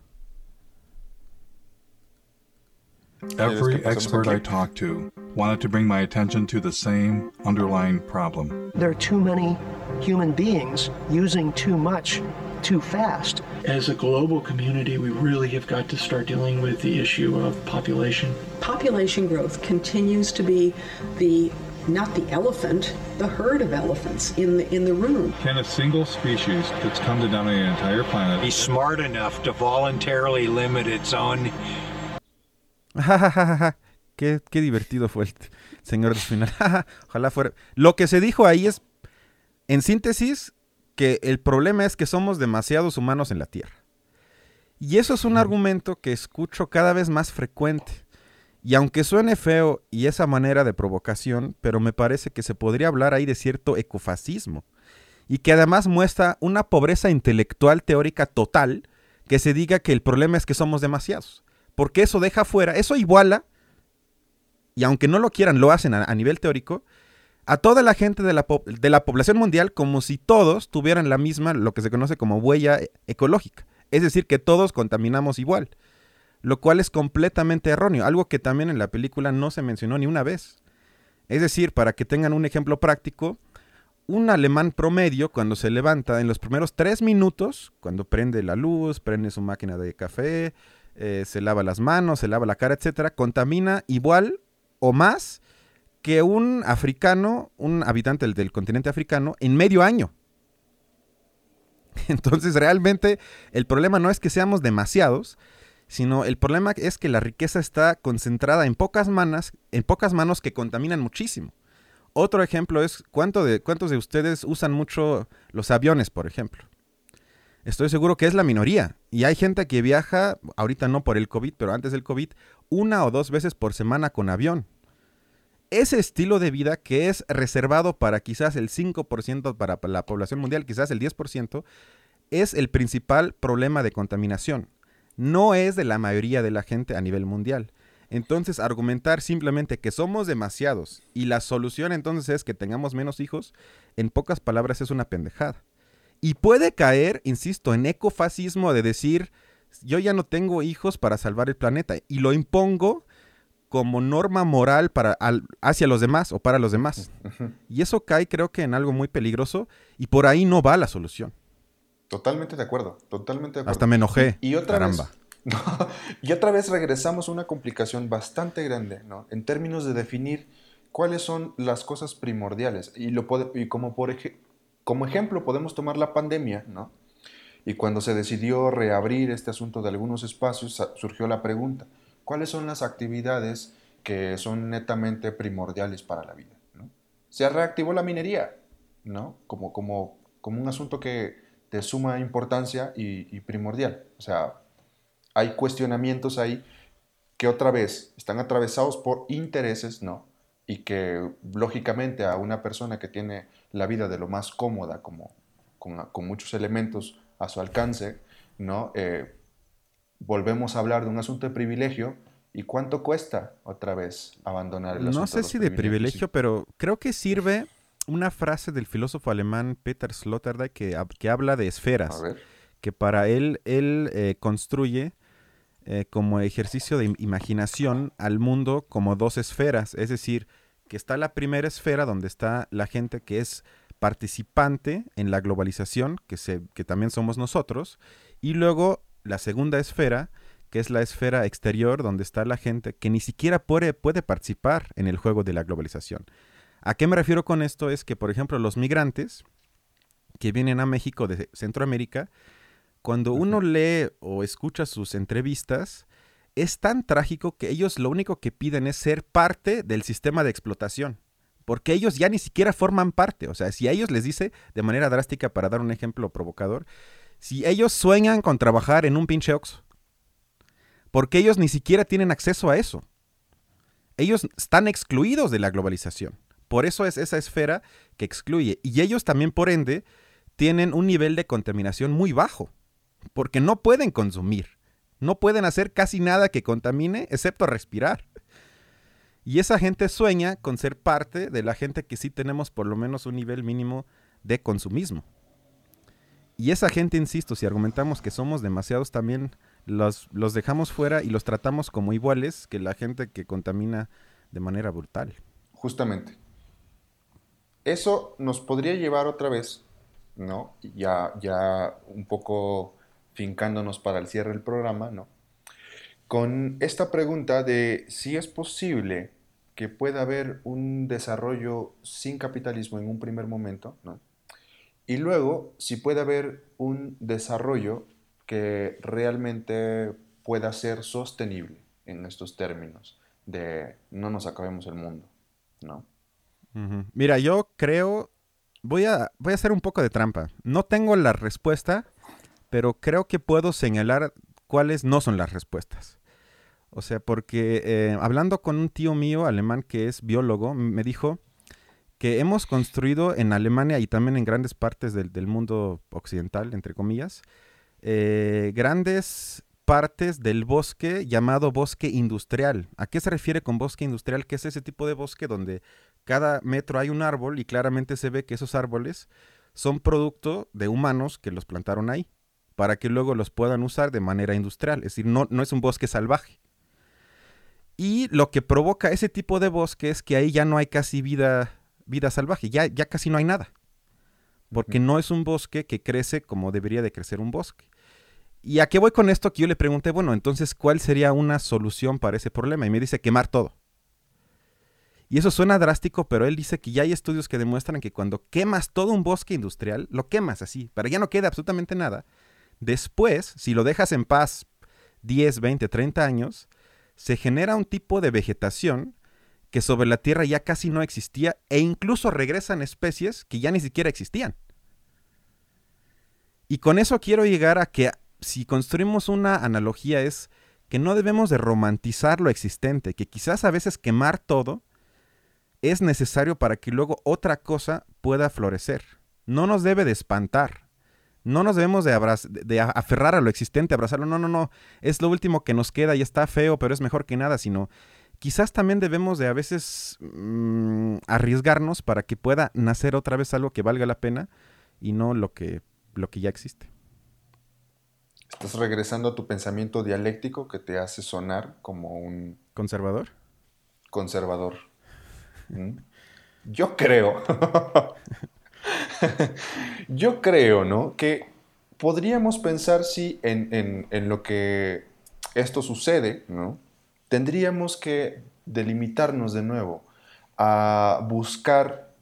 Every expert I talked to wanted to bring my attention to the same underlying problem. There are too many human beings using too much too fast. As a global community, we really have got to start dealing with the issue of population. Population growth continues to be the not the elephant, the herd of elephants in the in the room. Can a single species that's come to dominate an entire planet be smart enough to voluntarily limit its own [laughs] qué, qué divertido fue el señor del final. [laughs] Ojalá fuera. Lo que se dijo ahí es, en síntesis, que el problema es que somos demasiados humanos en la Tierra. Y eso es un argumento que escucho cada vez más frecuente. Y aunque suene feo y esa manera de provocación, pero me parece que se podría hablar ahí de cierto ecofascismo. Y que además muestra una pobreza intelectual teórica total que se diga que el problema es que somos demasiados porque eso deja fuera, eso iguala, y aunque no lo quieran, lo hacen a, nivel teórico, a toda la gente de la, de la, población mundial como si todos tuvieran la misma, lo que se conoce como huella e, ecológica. Es decir, que todos contaminamos igual, lo cual es completamente erróneo, algo que también en la película no se mencionó ni una vez. Es decir, para que tengan un ejemplo práctico, un alemán promedio cuando se levanta en los primeros tres minutos, cuando prende la luz, prende su máquina de café, eh, se lava las manos, se lava la cara, etcétera, contamina igual o más que un africano, un habitante del, continente africano, en medio año. [laughs] Entonces, realmente, el problema no es que seamos demasiados, sino el problema es que la riqueza está concentrada en pocas manos, en pocas manos que contaminan muchísimo. Otro ejemplo es ¿cuánto cuántos de ustedes usan mucho los aviones, por ejemplo estoy seguro que es la minoría. Y hay gente que viaja, ahorita no por el COVID, pero antes del COVID, una o dos veces por semana con avión. Ese estilo de vida que es reservado para quizás el 5% para la población mundial, quizás el 10%, es el principal problema de contaminación. No es de la mayoría de la gente a nivel mundial. Entonces, argumentar simplemente que somos demasiados y la solución entonces es que tengamos menos hijos, en pocas palabras es una pendejada. Y puede caer, insisto, en ecofascismo de decir, yo ya no tengo hijos para salvar el planeta y lo impongo como norma moral para, hacia los demás o para los demás. Y eso cae creo que en algo muy peligroso y por ahí no va la solución. Totalmente de acuerdo, totalmente de acuerdo. Hasta me enojé. Y, otra vez, [laughs] y otra vez regresamos a una complicación bastante grande, ¿no? En términos de definir cuáles son las cosas primordiales. Y, lo y como, por como ejemplo podemos tomar la pandemia, ¿no? Y cuando se decidió reabrir este asunto de algunos espacios, surgió la pregunta, ¿cuáles son las actividades que son netamente primordiales para la vida? Se reactivó la minería, ¿no? Como, como, como un asunto que de suma importancia y, y primordial. O sea, hay cuestionamientos ahí que otra vez están atravesados por intereses, ¿no? Y que lógicamente a una persona que tiene la vida de lo más cómoda, como con, con muchos elementos a su alcance, ¿no? Eh, volvemos a hablar de un asunto de privilegio y cuánto cuesta otra vez abandonar el asunto. No sé si de privilegio, pero creo que sirve una frase del filósofo alemán Peter Sloterdijk que, que habla de esferas, que para él él eh, construye eh, como ejercicio de imaginación al mundo como dos esferas, es decir, que está la primera esfera donde está la gente que es participante en la globalización, que, se, que también somos nosotros, y luego la segunda esfera, que es la esfera exterior, donde está la gente que ni siquiera puede, puede participar en el juego de la globalización. ¿A qué me refiero con esto? Es que, por ejemplo, los migrantes que vienen a México de Centroamérica, cuando uno lee o escucha sus entrevistas, es tan trágico que ellos lo único que piden es ser parte del sistema de explotación. Porque ellos ya ni siquiera forman parte. O sea, si a ellos les dice de manera drástica, para dar un ejemplo provocador, si ellos sueñan con trabajar en un pinche Oxxo, porque ellos ni siquiera tienen acceso a eso. Ellos están excluidos de la globalización. Por eso es esa esfera que excluye. Y ellos también, por ende, tienen un nivel de contaminación muy bajo porque no pueden consumir, no pueden hacer casi nada que contamine excepto respirar. Y esa gente sueña con ser parte de la gente que sí tenemos por lo menos un nivel mínimo de consumismo. Y esa gente, insisto, si argumentamos que somos demasiados también, los, los dejamos fuera y los tratamos como iguales que la gente que contamina de manera brutal. Justamente. Eso nos podría llevar otra vez, ¿no? Ya, ya un poco fincándonos para el cierre del programa, ¿no? Con esta pregunta de si es posible que pueda haber un desarrollo sin capitalismo en un primer momento, ¿no? Y luego, si puede haber un desarrollo que realmente pueda ser sostenible en estos términos de no nos acabemos el mundo, ¿no? Mira, yo creo, voy a, voy a hacer un poco de trampa. No tengo la respuesta, pero creo que puedo señalar cuáles no son las respuestas. O sea, porque eh, hablando con un tío mío alemán que es biólogo, me dijo que hemos construido en Alemania y también en grandes partes del, mundo occidental, entre comillas, eh, grandes partes del bosque llamado bosque industrial. ¿A qué se refiere con bosque industrial? Que es ese tipo de bosque donde cada metro hay un árbol y claramente se ve que esos árboles son producto de humanos que los plantaron ahí para que luego los puedan usar de manera industrial. Es decir, no, no es un bosque salvaje. Y lo que provoca ese tipo de bosque es que ahí ya no hay casi vida, vida salvaje, ya, ya casi no hay nada. Porque no es un bosque que crece como debería de crecer un bosque. ¿Y a qué voy con esto? Que yo le pregunté, bueno, entonces, ¿cuál sería una solución para ese problema? Y me dice, quemar todo. Y eso suena drástico, pero él dice que ya hay estudios que demuestran que cuando quemas todo un bosque industrial, lo quemas así, para ya no queda absolutamente nada, Después, si lo dejas en paz 10, 20, 30 años, se genera un tipo de vegetación que sobre la Tierra ya casi no existía e incluso regresan especies que ya ni siquiera existían. Y con eso quiero llegar a que si construimos una analogía es que no debemos de romantizar lo existente, que quizás a veces quemar todo es necesario para que luego otra cosa pueda florecer. No nos debe de espantar. No nos debemos de, de aferrar a lo existente, abrazarlo. No, no, no. Es lo último que nos queda y está feo, pero es mejor que nada, sino quizás también debemos de a veces mm, arriesgarnos para que pueda nacer otra vez algo que valga la pena y no lo que, lo que ya existe. Estás regresando a tu pensamiento dialéctico que te hace sonar como un... ¿Conservador? Conservador. ¿Mm? Yo creo [laughs] [laughs] Yo creo, ¿no? Que podríamos pensar si en, lo que esto sucede, ¿no? tendríamos que delimitarnos de nuevo a buscar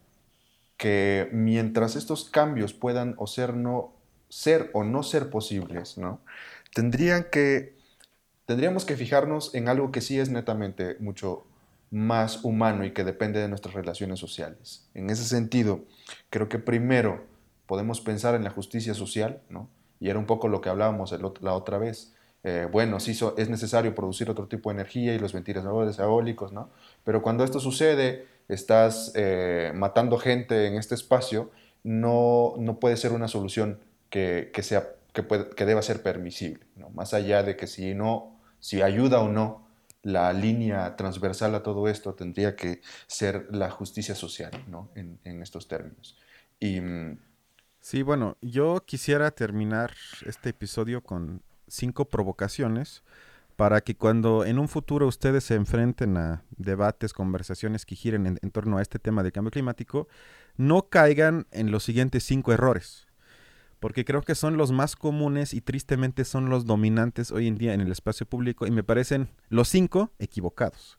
que mientras estos cambios puedan o ser, no, ser o no ser posibles, ¿no? Tendrían que, tendríamos que fijarnos en algo que sí es netamente mucho más humano y que depende de nuestras relaciones sociales. En ese sentido, creo que primero podemos pensar en la justicia social, ¿no? Y era un poco lo que hablábamos la otra vez. Eh, bueno, sí es necesario producir otro tipo de energía y los ventiladores eólicos, ¿no? Pero cuando esto sucede, estás eh, matando gente en este espacio, no, no puede ser una solución que, sea, que, que deba ser permisible, ¿no? Más allá de que si no, si ayuda o no, la línea transversal a todo esto tendría que ser la justicia social, ¿no? En, en estos términos. Y mm, Sí, bueno, yo quisiera terminar este episodio con cinco provocaciones para que cuando en un futuro ustedes se enfrenten a debates, conversaciones que giren en, torno a este tema de cambio climático, no caigan en los siguientes cinco errores, porque creo que son los más comunes y tristemente son los dominantes hoy en día en el espacio público y me parecen los cinco equivocados.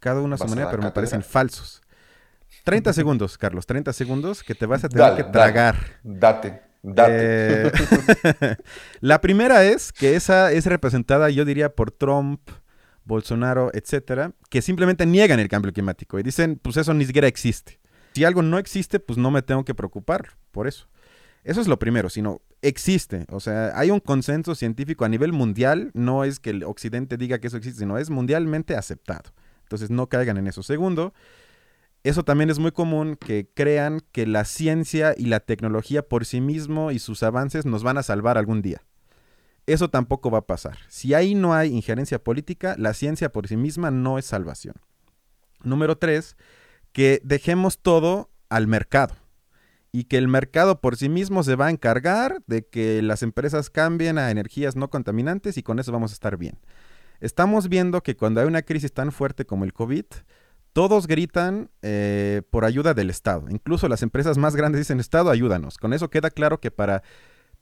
Cada uno a su manera, pero me parecen falsos. 30 segundos, Carlos, 30 segundos que te vas a tener que tragar. Date, date. Eh, [laughs] la primera es que esa es representada, yo diría, por Trump, Bolsonaro, etcétera, que simplemente niegan el cambio climático y dicen, pues eso ni siquiera existe. Si algo no existe, pues no me tengo que preocupar por eso. Eso es lo primero, sino existe. O sea, hay un consenso científico a nivel mundial, no es que el occidente diga que eso existe, sino es mundialmente aceptado. Entonces no caigan en eso. Segundo, eso también es muy común que crean que la ciencia y la tecnología por sí mismo y sus avances nos van a salvar algún día. Eso tampoco va a pasar. Si ahí no hay injerencia política, la ciencia por sí misma no es salvación. Número tres, que dejemos todo al mercado y que el mercado por sí mismo se va a encargar de que las empresas cambien a energías no contaminantes y con eso vamos a estar bien. Estamos viendo que cuando hay una crisis tan fuerte como el COVID, todos gritan eh, por ayuda del Estado. Incluso las empresas más grandes dicen, Estado, ayúdanos. Con eso queda claro que para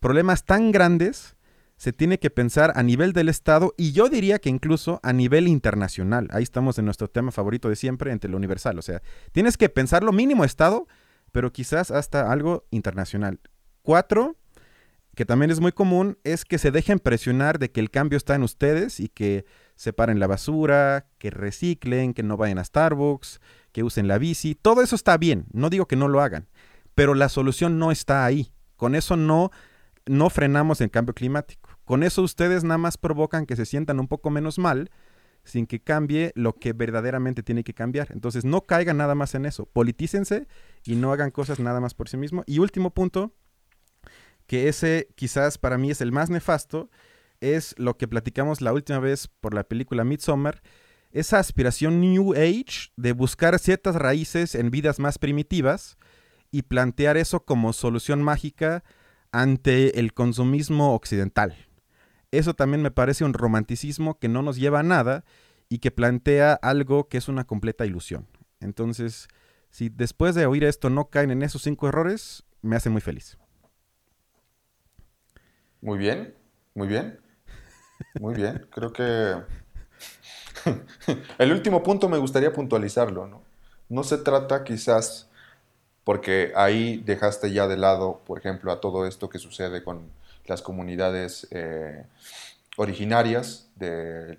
problemas tan grandes se tiene que pensar a nivel del Estado y yo diría que incluso a nivel internacional. Ahí estamos en nuestro tema favorito de siempre, entre lo universal. O sea, tienes que pensar lo mínimo Estado, pero quizás hasta algo internacional. Cuatro, que también es muy común, es que se dejen presionar de que el cambio está en ustedes y que separen la basura, que reciclen, que no vayan a Starbucks, que usen la bici. Todo eso está bien, no digo que no lo hagan, pero la solución no está ahí. Con eso no, no frenamos el cambio climático. Con eso ustedes nada más provocan que se sientan un poco menos mal sin que cambie lo que verdaderamente tiene que cambiar. Entonces no caigan nada más en eso. Politícense y no hagan cosas nada más por sí mismo. Y último punto, que ese quizás para mí es el más nefasto, es lo que platicamos la última vez por la película Midsommar, esa aspiración New Age de buscar ciertas raíces en vidas más primitivas y plantear eso como solución mágica ante el consumismo occidental. Eso también me parece un romanticismo que no nos lleva a nada y que plantea algo que es una completa ilusión. Entonces, si después de oír esto no caen en esos cinco errores, me hace muy feliz. Muy bien, muy bien. Muy bien, creo que [laughs] el último punto me gustaría puntualizarlo, ¿no? No se trata quizás, porque ahí dejaste ya de lado, por ejemplo, a todo esto que sucede con las comunidades eh, originarias de,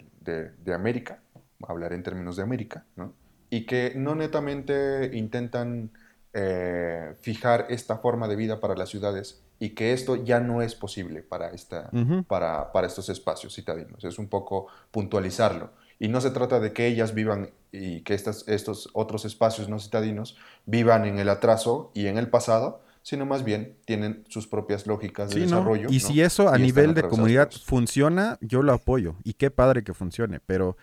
América, hablaré en términos de América, ¿no? y que no netamente intentan eh, fijar esta forma de vida para las ciudades, y que esto ya no es posible para, esta, para, para, estos espacios citadinos. Es un poco puntualizarlo. Y no se trata de que ellas vivan y que estas, estos otros espacios no citadinos vivan en el atraso y en el pasado, sino más bien tienen sus propias lógicas de desarrollo. Y si eso a nivel de comunidad funciona, yo lo apoyo. Y qué padre que funcione. Pero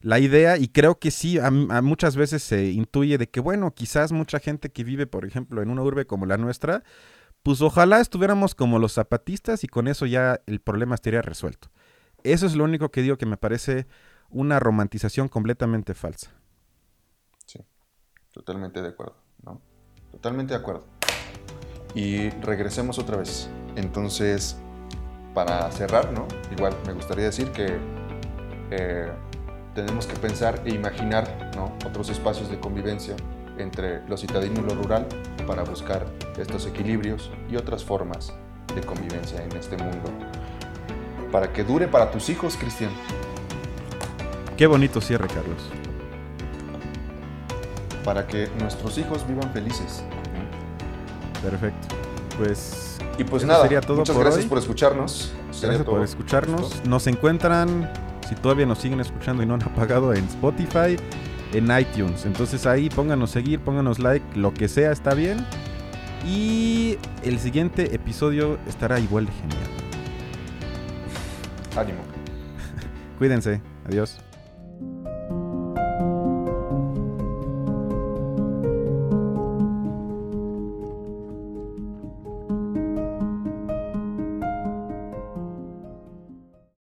la idea, y creo que sí, a, muchas veces se intuye de que, bueno, quizás mucha gente que vive, por ejemplo, en una urbe como la nuestra, pues ojalá estuviéramos como los zapatistas y con eso ya el problema estaría resuelto. Eso es lo único que digo que me parece una romantización completamente falsa. Sí, totalmente de acuerdo, ¿no? Totalmente de acuerdo. Y regresemos otra vez. Entonces, para cerrar, ¿no? Igual me gustaría decir que eh, tenemos que pensar e imaginar ¿no? otros espacios de convivencia entre lo citadino y lo rural para buscar estos equilibrios y otras formas de convivencia en este mundo. Para que dure para tus hijos, Cristian. Qué bonito cierre, Carlos. Para que nuestros hijos vivan felices. Perfecto. Pues. Y pues nada, sería todo muchas gracias por escucharnos. Gracias por escucharnos. Nos encuentran, si todavía nos siguen escuchando y no han [laughs] apagado, en Spotify, en iTunes. Entonces ahí pónganos seguir, pónganos like, lo que sea está bien. Y el siguiente episodio estará igual de genial. Ánimo. [laughs] Cuídense. Adiós.